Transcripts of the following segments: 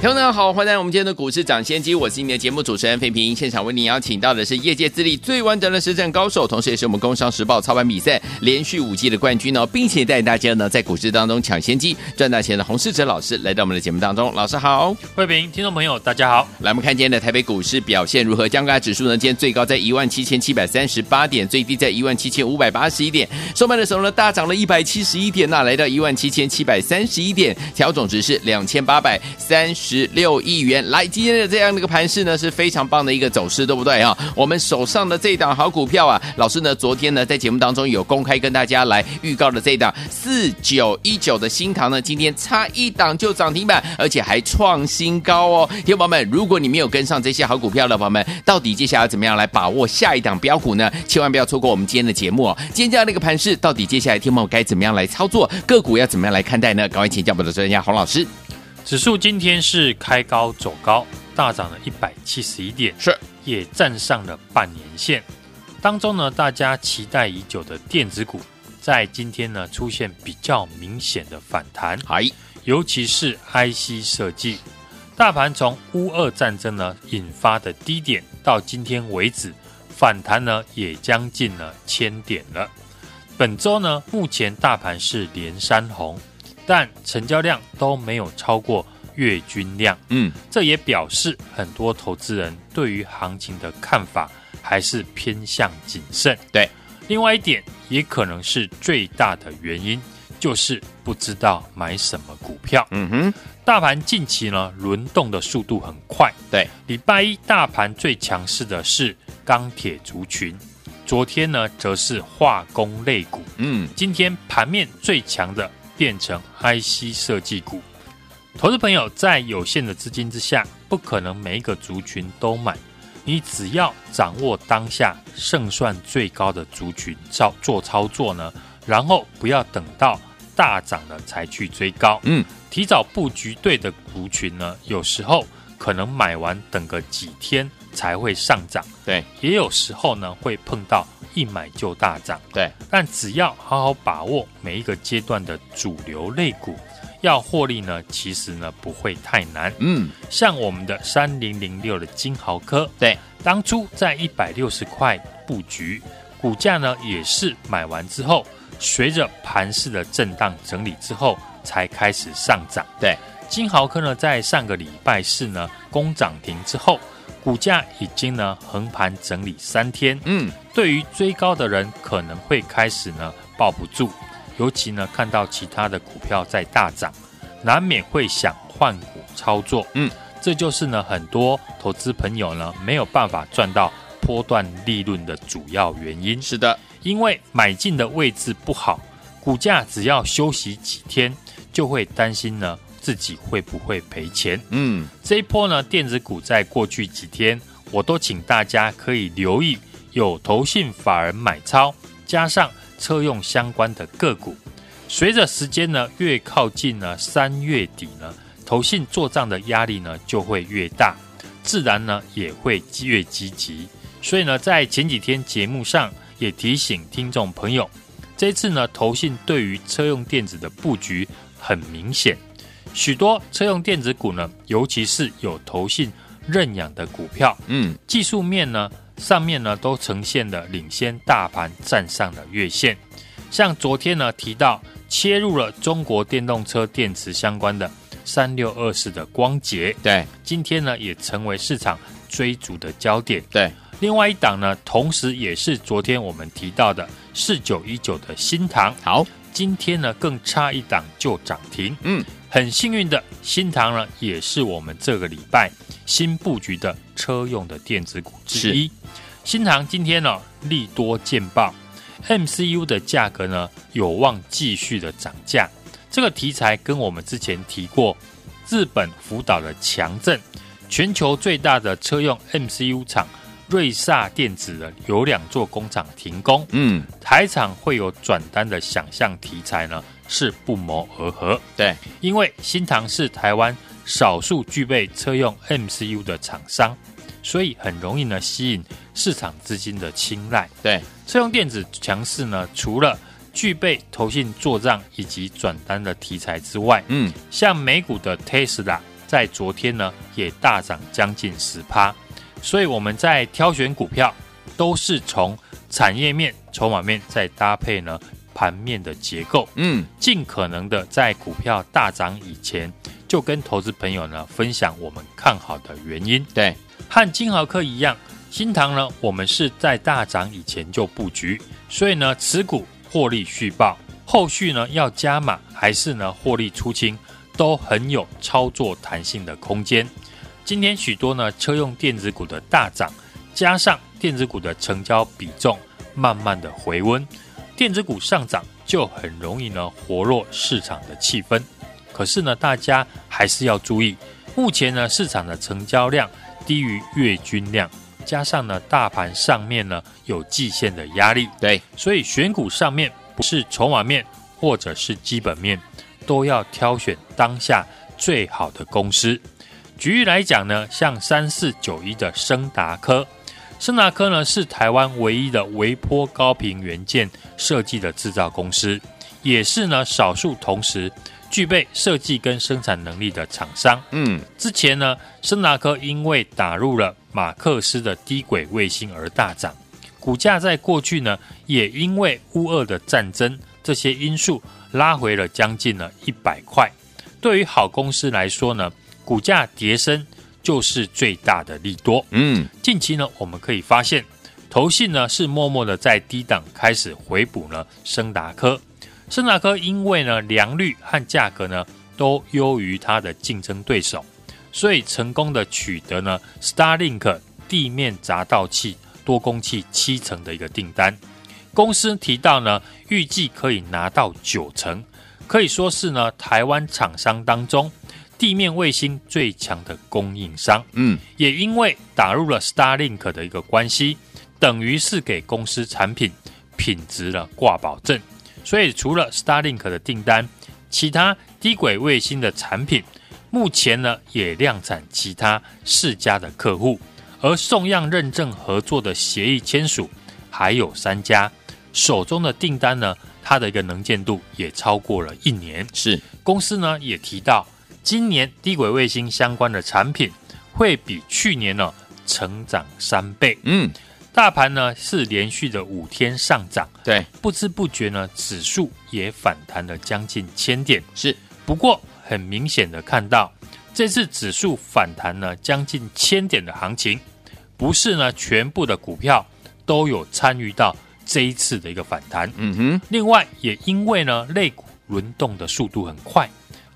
听众朋友好，欢迎来到我们今天的股市涨先机，我是你的节目主持人费平。现场为您邀请到的是业界资历最完整的实战高手，同时也是我们工商时报操盘比赛连续五季的冠军哦，并且带大家呢在股市当中抢先机赚大钱的洪世哲老师来到我们的节目当中。老师好，费平，听众朋友大家好。来，我们看今天的台北股市表现如何？加权指数呢，今天最高在一万七千七百三十八点，最低在一万七千五百八十一点，收盘的时候呢，大涨了一百七十一点那，来到一万七千七百三十一点，调总值是两千八百三十十六亿元。来，今天的这样的一个盘势呢，是非常棒的一个走势，对不对啊？我们手上的这档好股票啊，老师呢昨天呢在节目当中有公开跟大家来预告的这档四九一九的新唐呢，今天差一档就涨停板，而且还创新高哦。听众朋友们，如果你没有跟上这些好股票的朋友们，到底接下来怎么样来把握下一档标股呢？千万不要错过我们今天的节目哦。今天这样的一个盘势，到底接下来听众朋友该怎么样来操作？个股要怎么样来看待呢？赶快请教我们的专家洪老师。指数今天是开高走高，大涨了一百七十一点，是也站上了半年线。当中呢，大家期待已久的电子股，在今天呢出现比较明显的反弹，哎，尤其是 IC 设计。大盘从乌俄战争呢引发的低点到今天为止，反弹呢也将近了千点了。本周呢，目前大盘是连三红。但成交量都没有超过月均量，嗯，这也表示很多投资人对于行情的看法还是偏向谨慎。对，另外一点也可能是最大的原因，就是不知道买什么股票。嗯哼，大盘近期呢轮动的速度很快。对，礼拜一大盘最强势的是钢铁族群，昨天呢则是化工类股。嗯，今天盘面最强的。变成 IC 设计股，投资朋友在有限的资金之下，不可能每一个族群都买。你只要掌握当下胜算最高的族群操做操作呢，然后不要等到大涨了才去追高。嗯，提早布局对的族群呢，有时候可能买完等个几天才会上涨。对，也有时候呢会碰到。一买就大涨，对，但只要好好把握每一个阶段的主流类股，要获利呢，其实呢不会太难。嗯，像我们的三零零六的金豪科，对，当初在一百六十块布局，股价呢也是买完之后，随着盘势的震荡整理之后，才开始上涨。对，金豪科呢在上个礼拜四呢攻涨停之后。股价已经呢横盘整理三天，嗯，对于追高的人可能会开始呢抱不住，尤其呢看到其他的股票在大涨，难免会想换股操作，嗯，这就是呢很多投资朋友呢没有办法赚到波段利润的主要原因。是的，因为买进的位置不好，股价只要休息几天，就会担心呢。自己会不会赔钱？嗯，这一波呢，电子股在过去几天，我都请大家可以留意有投信法人买超，加上车用相关的个股。随着时间呢越靠近呢三月底呢，投信做账的压力呢就会越大，自然呢也会越积极。所以呢，在前几天节目上也提醒听众朋友，这次呢投信对于车用电子的布局很明显。许多车用电子股呢，尤其是有投信认养的股票，嗯，技术面呢上面呢都呈现了领先大盘站上的月线。像昨天呢提到切入了中国电动车电池相关的三六二四的光頡，对，今天呢也成为市场追逐的焦点。对，另外一档呢，同时也是昨天我们提到的四九一九的新唐，好，今天呢更差一档就涨停，嗯。很幸运的，新塘呢也是我们这个礼拜新布局的车用的电子股之一。新塘今天呢利多见报，MCU 的价格呢有望继续的涨价。这个题材跟我们之前提过，日本福岛的强震，全球最大的车用 MCU 厂瑞萨电子的有两座工厂停工，嗯，台厂会有转单的想象题材呢是不谋而合。对，因为新唐是台湾少数具备车用 MCU 的厂商，所以很容易呢吸引市场资金的青睐。对，车用电子强势呢，除了具备投信做账以及转单的题材之外，嗯，像美股的 Tesla 在昨天呢也大涨将近十趴。所以我们在挑选股票，都是从产业面、筹码面再搭配呢盘面的结构，嗯，尽可能的在股票大涨以前，就跟投资朋友呢分享我们看好的原因。对，和金豪科一样，新塘呢，我们是在大涨以前就布局，所以呢，持股获利续报，后续呢要加码还是呢获利出清，都很有操作弹性的空间。今天许多呢车用电子股的大涨，加上电子股的成交比重慢慢的回温，电子股上涨就很容易呢活络市场的气氛。可是呢，大家还是要注意，目前呢市场的成交量低于月均量，加上呢大盘上面呢有季线的压力，对，所以选股上面不是筹码面或者是基本面，都要挑选当下最好的公司。举例来讲呢，像三四九一的升达科，升达科呢是台湾唯一的微波高频元件设计的制造公司，也是呢少数同时具备设计跟生产能力的厂商。嗯，之前呢，升达科因为打入了马克思的低轨卫星而大涨，股价在过去呢也因为乌俄的战争这些因素拉回了将近了一百块。对于好公司来说呢，股价跌升就是最大的利多。嗯，近期呢，我们可以发现，投信呢是默默的在低档开始回补呢升达科。升达科因为呢良率和价格呢都优于它的竞争对手，所以成功的取得呢 Starlink 地面闸道器多工器七成的一个订单。公司提到呢，预计可以拿到九成，可以说是呢台湾厂商当中。地面卫星最强的供应商，嗯，也因为打入了 Starlink 的一个关系，等于是给公司产品品质了挂保证。所以除了 Starlink 的订单，其他低轨卫星的产品，目前呢也量产其他四家的客户，而送样认证合作的协议签署还有三家，手中的订单呢，它的一个能见度也超过了一年。是公司呢也提到。今年低轨卫星相关的产品会比去年呢成长三倍。嗯，大盘呢是连续的五天上涨，对，不知不觉呢指数也反弹了将近千点。是，不过很明显的看到这次指数反弹呢将近千点的行情，不是呢全部的股票都有参与到这一次的一个反弹。嗯哼，另外也因为呢类股轮动的速度很快。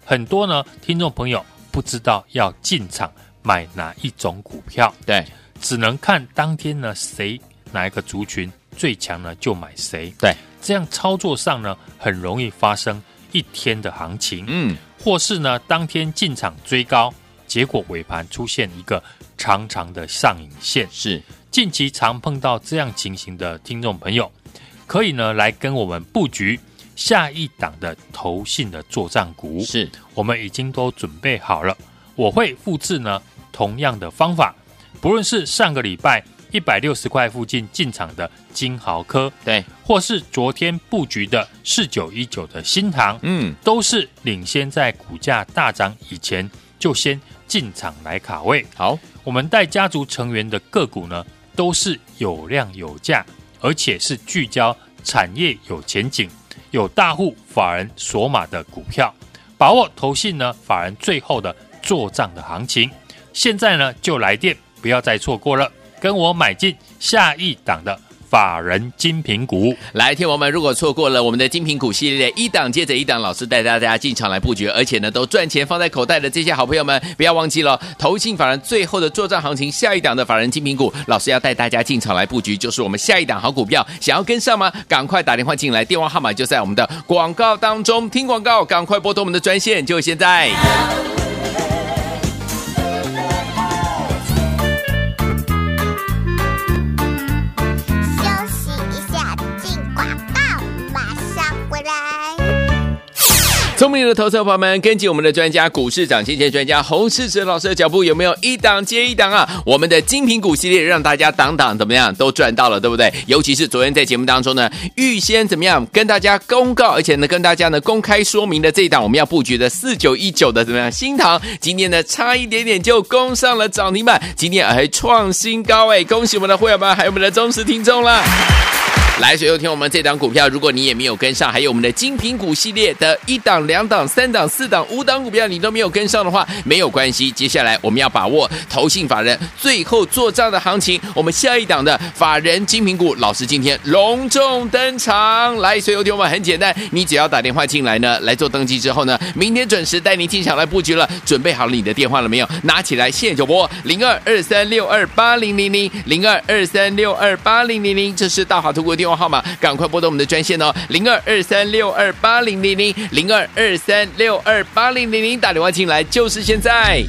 很多呢，听众朋友不知道要进场买哪一种股票，对，只能看当天呢谁哪一个族群最强呢就买谁，对，这样操作上呢很容易发生一天的行情，嗯，或是呢当天进场追高，结果尾盘出现一个长长的上影线，是。近期常碰到这样情形的听众朋友，可以呢来跟我们布局。下一档的投信的作战股，是我们已经都准备好了。我会复制呢同样的方法，不论是上个礼拜一百六十块附近进场的金豪科，对，或是昨天布局的四九一九的新唐，嗯，都是领先在股价大涨以前就先进场来卡位。好，我们带家族成员的个股呢，都是有量有价，而且是聚焦产业有前景。有大户法人锁码的股票，把握投信呢法人最后的做账的行情。现在呢就来电，不要再错过了，跟我买进下一档的。法人精品股，来，听我们如果错过了我们的精品股系列一档接着一档，老师带大家进场来布局，而且呢都赚钱放在口袋的这些好朋友们，不要忘记了，投信法人最后的作战行情，下一档的法人精品股，老师要带大家进场来布局，就是我们下一档好股票，想要跟上吗？赶快打电话进来，电话号码就在我们的广告当中，听广告，赶快拨通我们的专线，就现在。聪明的投资朋友们，跟紧我们的专家股市涨先见专家洪世哲老师的脚步，有没有一档接一档啊？我们的精品股系列让大家档档怎么样都赚到了，对不对？尤其是昨天在节目当中呢，预先怎么样跟大家公告，而且呢跟大家呢公开说明的这一档我们要布局的四九一九的怎么样？新塘今天呢差一点点就攻上了涨停板，今天还创新高哎！恭喜我们的会员们，还有我们的忠实听众了。来，所有听我们这档股票，如果你也没有跟上，还有我们的精品股系列的一档、两档、三档、四档、五档股票，你都没有跟上的话，没有关系。接下来我们要把握投信法人最后做账的行情，我们下一档的法人精品股，老师今天隆重登场。来，所有听我们很简单，你只要打电话进来呢，来做登记之后呢，明天准时带你进场来布局了。准备好了你的电话了没有？拿起来，现在就拨零二二三六二八零零零零二二三六二八零零零，这是大华投顾电电话号码，赶快拨通我们的专线哦，零二二三六二八零零零，零二二三六二八零零零，打电话进来就是现在。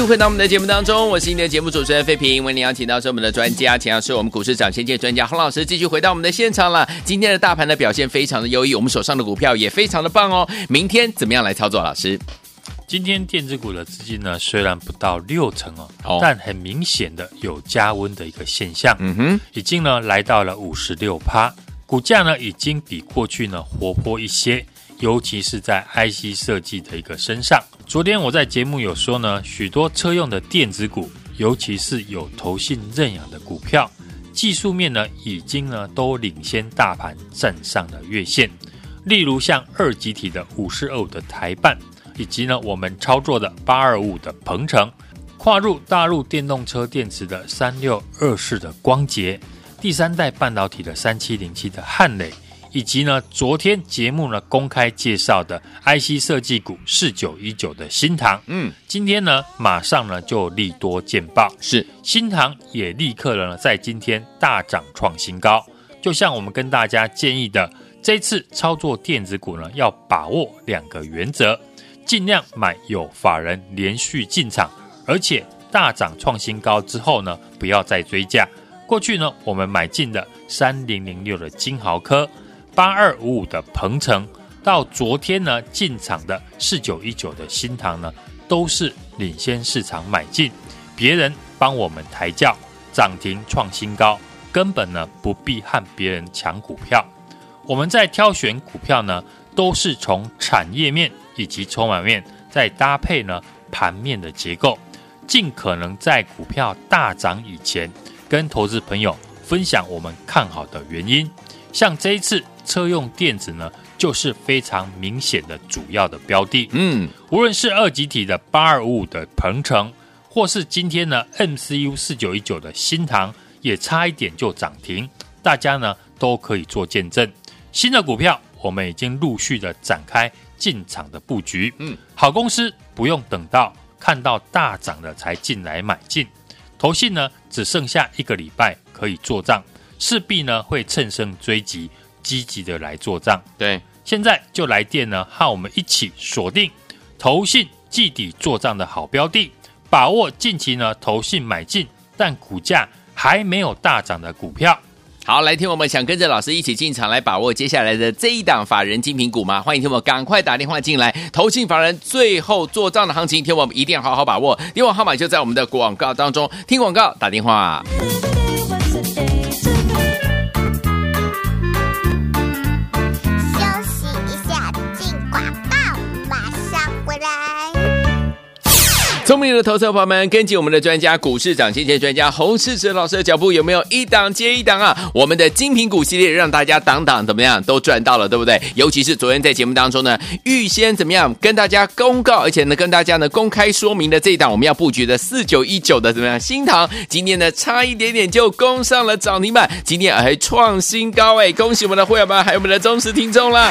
欢迎继续回到我们的节目当中，我是你的节目主持人费平。为您邀请到是我们的专家，请到是我们股市涨先界专家洪老师，继续回到我们的现场了。今天的大盘的表现非常的优异，我们手上的股票也非常的棒哦。明天怎么样来操作？老师，今天电子股的资金呢，虽然不到六成哦，哦但很明显的有加温的一个现象。嗯哼，已经呢来到了五十六趴，股价呢已经比过去呢活泼一些。尤其是在 IC 设计的一个身上，昨天我在节目有说呢，许多车用的电子股，尤其是有投信认养的股票，技术面呢已经呢都领先大盘站上了月线。例如像二极体的五四二五的台半，以及呢我们操作的八二五的鹏程，跨入大陆电动车电池的三六二四的光捷，第三代半导体的三七零七的汉磊。以及呢，昨天节目呢公开介绍的 IC 设计股四九一九的新唐，嗯，今天呢马上呢就利多见报，是新唐也立刻了呢在今天大涨创新高。就像我们跟大家建议的，这次操作电子股呢要把握两个原则，尽量买有法人连续进场，而且大涨创新高之后呢不要再追价。过去呢我们买进的三零零六的金豪科。八二五五的鹏程，到昨天呢进场的四九一九的新唐呢，都是领先市场买进，别人帮我们抬轿，涨停创新高，根本呢不必和别人抢股票。我们在挑选股票呢，都是从产业面以及筹码面，再搭配呢盘面的结构，尽可能在股票大涨以前，跟投资朋友分享我们看。好的原因。像这一次车用电子呢，就是非常明显的主要的标的。嗯，无论是二级体的八二五五的鹏程，或是今天呢 MCU 四九一九的新塘，也差一点就涨停，大家呢都可以做见证。新的股票，我们已经陆续的展开进场的布局。嗯，好公司不用等到看到大涨了才进来买进。投信呢只剩下一个礼拜可以做账，势必呢会乘胜追击，积极的来做账。对，现在就来电呢，和我们一起锁定投信季底做账的好标的，把握近期呢投信买进但股价还没有大涨的股票。好，来听我们想跟着老师一起进场来把握接下来的这一档法人精品股吗？欢迎听我们赶快打电话进来，投信法人最后做账的行情，听我们一定要好好把握。电话号码就在我们的广告当中，听广告打电话。聪明的投资者朋友们，跟紧我们的专家股市涨先见专家洪世哲老师的脚步，有没有一档接一档啊？我们的精品股系列让大家档档怎么样都赚到了，对不对？尤其是昨天在节目当中呢，预先怎么样跟大家公告，而且呢跟大家呢公开说明的这一档我们要布局的四九一九的怎么样新塘，今天呢差一点点就攻上了涨停板，今天还创新高哎！恭喜我们的会员们，还有我们的忠实听众了。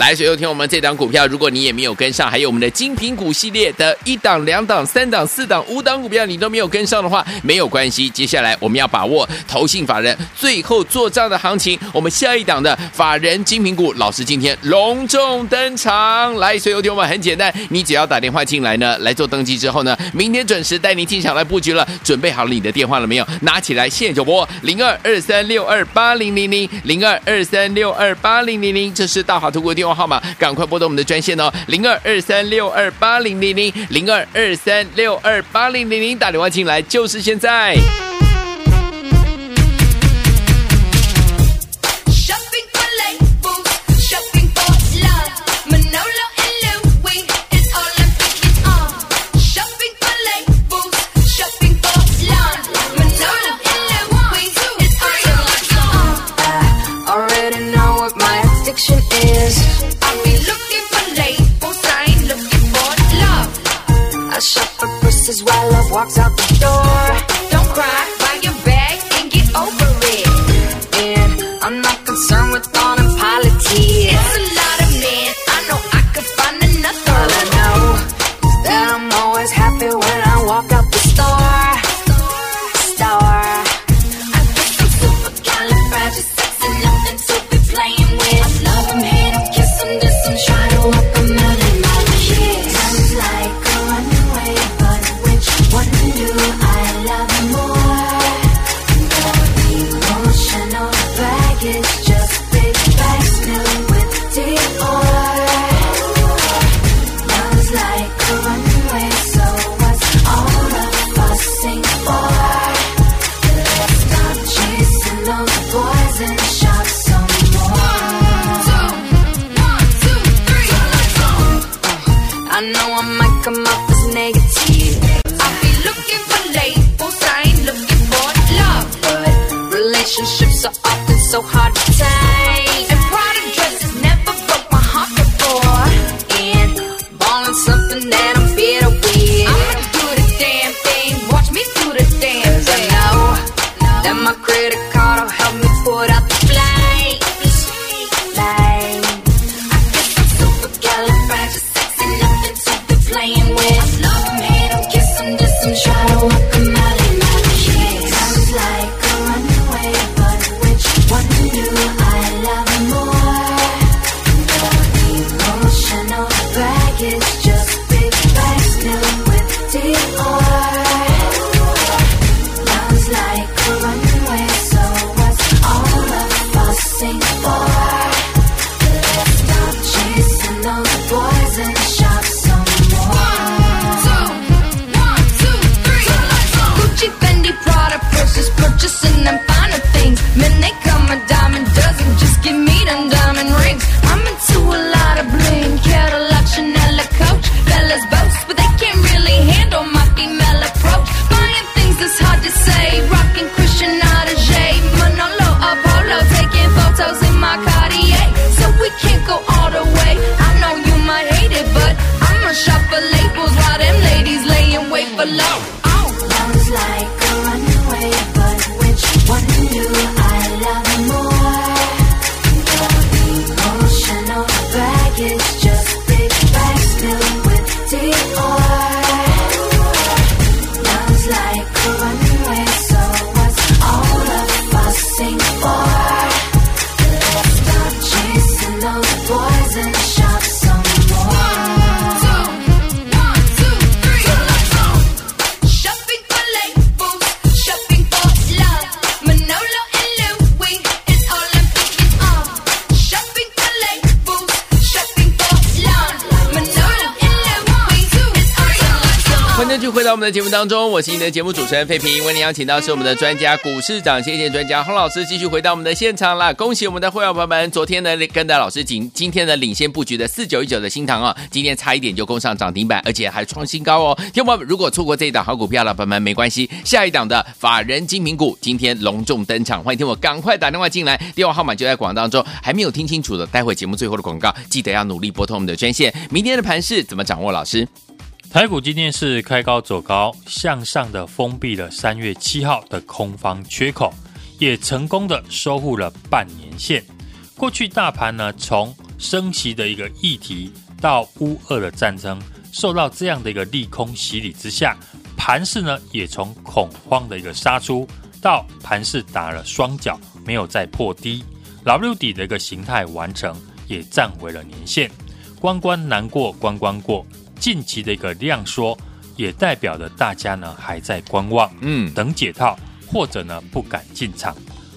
来，所有听我们这档股票，如果你也没有跟上，还有我们的精品股系列的一档、两档、三档、四档、五档股票，你都没有跟上的话，没有关系。接下来我们要把握投信法人最后做账的行情，我们下一档的法人精品股，老师今天隆重登场。来，所有听我们很简单，你只要打电话进来呢，来做登记之后呢，明天准时带您进场来布局了。准备好了你的电话了没有？拿起来，现在就拨零二二三六二八零零零零二二三六二八零零零，这是大华图国电话。号码，赶快拨通我们的专线哦，零二二三六二八零零零，零二二三六二八零零零，打电话进来就是现在。回到我们的节目当中，我是你的节目主持人费平，为您邀请到是我们的专家股市涨先见专家洪老师，继续回到我们的现场啦！恭喜我们的会员朋友们，昨天呢跟着老师今今天的领先布局的四九一九的新塘啊，今天差一点就攻上涨停板，而且还创新高哦！听众朋友们，如果错过这一档好股票了，朋友们没关系，下一档的法人精品股今天隆重登场，欢迎听我赶快打电话进来，电话号码就在广告当中，还没有听清楚的，待会节目最后的广告记得要努力拨通我们的专线。明天的盘势怎么掌握？老师？台股今天是开高走高，向上的封闭了三月七号的空方缺口，也成功的收复了半年线。过去大盘呢，从升息的一个议题到乌俄的战争，受到这样的一个利空洗礼之下，盘势呢也从恐慌的一个杀出，到盘势打了双脚，没有再破低，W 底的一个形态完成，也站回了年线。关关难过关关过。近期的一个量缩，也代表着大家呢还在观望，嗯，等解套，或者呢不敢进场。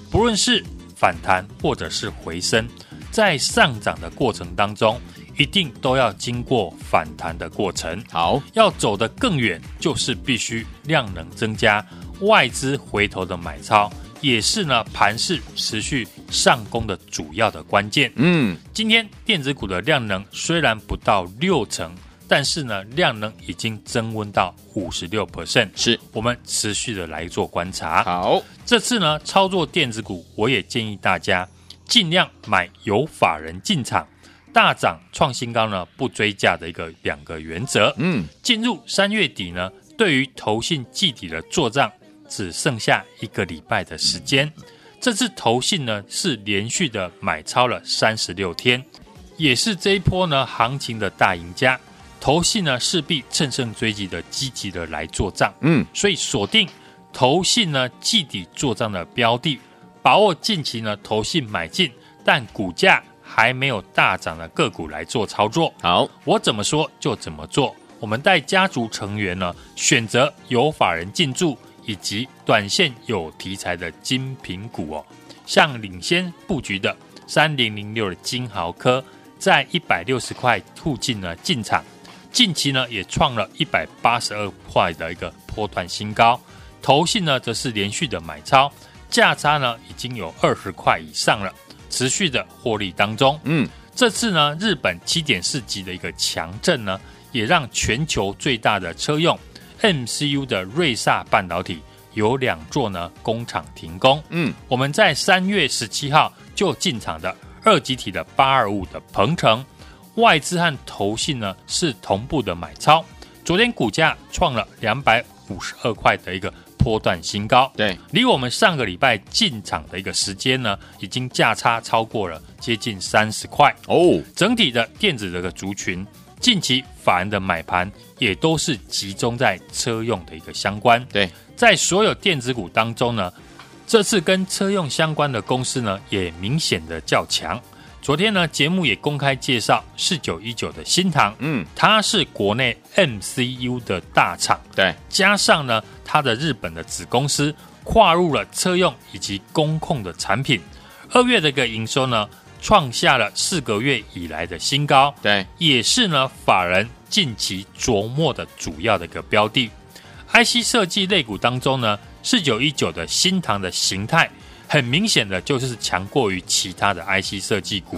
不论是反弹或者是回升，在上涨的过程当中，一定都要经过反弹的过程。好，要走得更远，就是必须量能增加，外资回头的买超，也是呢盘势持续上攻的主要的关键。嗯，今天电子股的量能虽然不到六成。但是呢，量能已经增温到五十六 percent，是我们持续的来做观察。好，这次呢操作电子股，我也建议大家尽量买有法人进场、大涨创新高呢不追价的一个两个原则。嗯，进入三月底呢，对于投信季底的做账只剩下一个礼拜的时间。这次投信呢是连续的买超了三十六天，也是这一波呢行情的大赢家。投信呢势必乘胜追击的积极的来做账，嗯，所以锁定投信呢季底做账的标的，把握近期呢投信买进但股价还没有大涨的个股来做操作。好，我怎么说就怎么做。我们带家族成员呢选择有法人进驻以及短线有题材的精品股哦，像领先布局的三零零六的金豪科，在一百六十块附近呢进场。近期呢，也创了一百八十二块的一个波段新高，投信呢则是连续的买超，价差呢已经有二十块以上了，持续的获利当中。嗯，这次呢，日本七点四级的一个强震呢，也让全球最大的车用 MCU 的瑞萨半导体有两座呢工厂停工。嗯，我们在三月十七号就进场的二级体的八二五的鹏程。外资和投信呢是同步的买超，昨天股价创了两百五十二块的一个波段新高。对，离我们上个礼拜进场的一个时间呢，已经价差超过了接近三十块哦。整体的电子这个族群，近期法人的买盘也都是集中在车用的一个相关。对，在所有电子股当中呢，这次跟车用相关的公司呢，也明显的较强。昨天呢，节目也公开介绍四九一九的新塘，嗯，它是国内 MCU 的大厂，对，加上呢，它的日本的子公司跨入了车用以及工控的产品，二月的一个营收呢，创下了四个月以来的新高，对，也是呢，法人近期琢磨的主要的一个标的，IC 设计类股当中呢，四九一九的新塘的形态。很明显的就是强过于其他的 IC 设计股，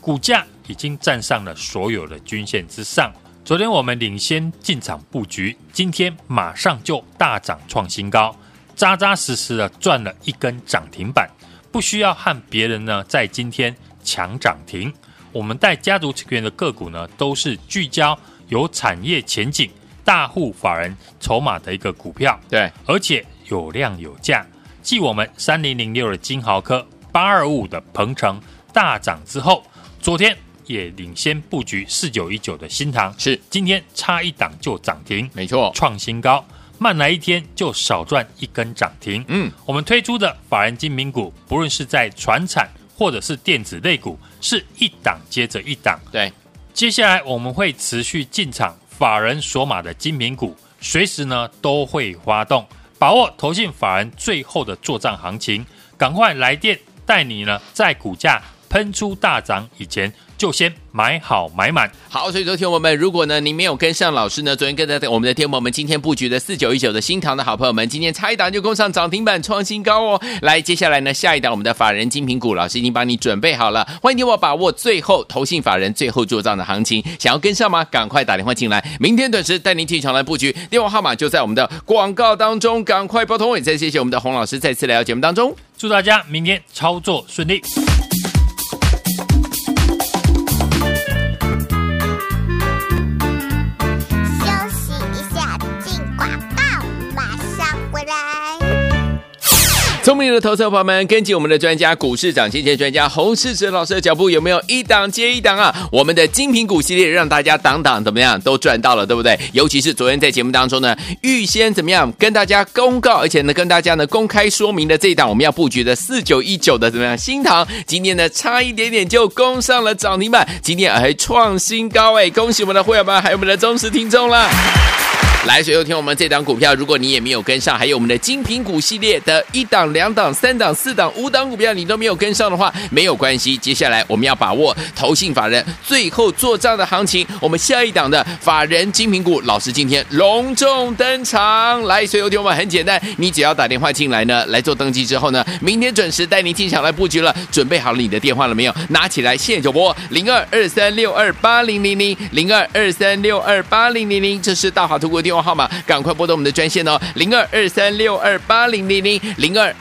股价已经站上了所有的均线之上。昨天我们领先进场布局，今天马上就大涨创新高，扎扎实实的赚了一根涨停板，不需要和别人呢在今天抢涨停。我们带家族成员的个股呢，都是聚焦有产业前景、大户法人筹码的一个股票，对，而且有量有价。继我们三零零六的金豪科、八二五五的鹏程大涨之后，昨天也领先布局四九一九的新塘，是今天差一档就涨停，没错，创新高，慢来一天就少赚一根涨停。嗯，我们推出的法人精明股，不论是在船产或者是电子类股，是一档接着一档。对，接下来我们会持续进场法人锁码的精明股，随时呢都会发动。把握投信法人最后的作帐行情，赶快来电带你呢，在股价喷出大涨以前，就先买好买满。好，所以昨天我们如果呢，你没有跟上老师呢，昨天跟着我们的天友们今天布局的四九一九的新唐的好朋友们，今天差一档就攻上涨停板创新高哦。来，接下来呢，下一档我们的法人精品股，老师已经帮你准备好了，欢迎你我把握最后投信法人最后做账的行情，想要跟上吗？赶快打电话进来，明天准时带您进场来布局，电话号码就在我们的广告当中，赶快拨通。也再谢谢我们的洪老师再次来到节目当中，祝大家明天操作顺利。聪明的投资者朋友们，跟紧我们的专家股市涨先见专家洪世哲老师的脚步，有没有一档接一档啊？我们的精品股系列让大家档档怎么样都赚到了，对不对？尤其是昨天在节目当中呢，预先怎么样跟大家公告，而且呢跟大家呢公开说明的这一档我们要布局的四九一九的怎么样新塘，今天呢差一点点就攻上了涨停板，今天还创新高哎！恭喜我们的会员们，还有我们的忠实听众了。来，所有听我们这档股票，如果你也没有跟上，还有我们的精品股系列的一档、两档、三档、四档、五档股票，你都没有跟上的话，没有关系。接下来我们要把握投信法人最后做账的行情，我们下一档的法人精品股，老师今天隆重登场。来，所有听我们很简单，你只要打电话进来呢，来做登记之后呢，明天准时带您进场来布局了。准备好了你的电话了没有？拿起来，现在就拨零二二三六二八零零零零二二三六二八零零零，这是大华图国电话。电话号码，赶快拨通我们的专线哦，零二二三六二八零零零，零二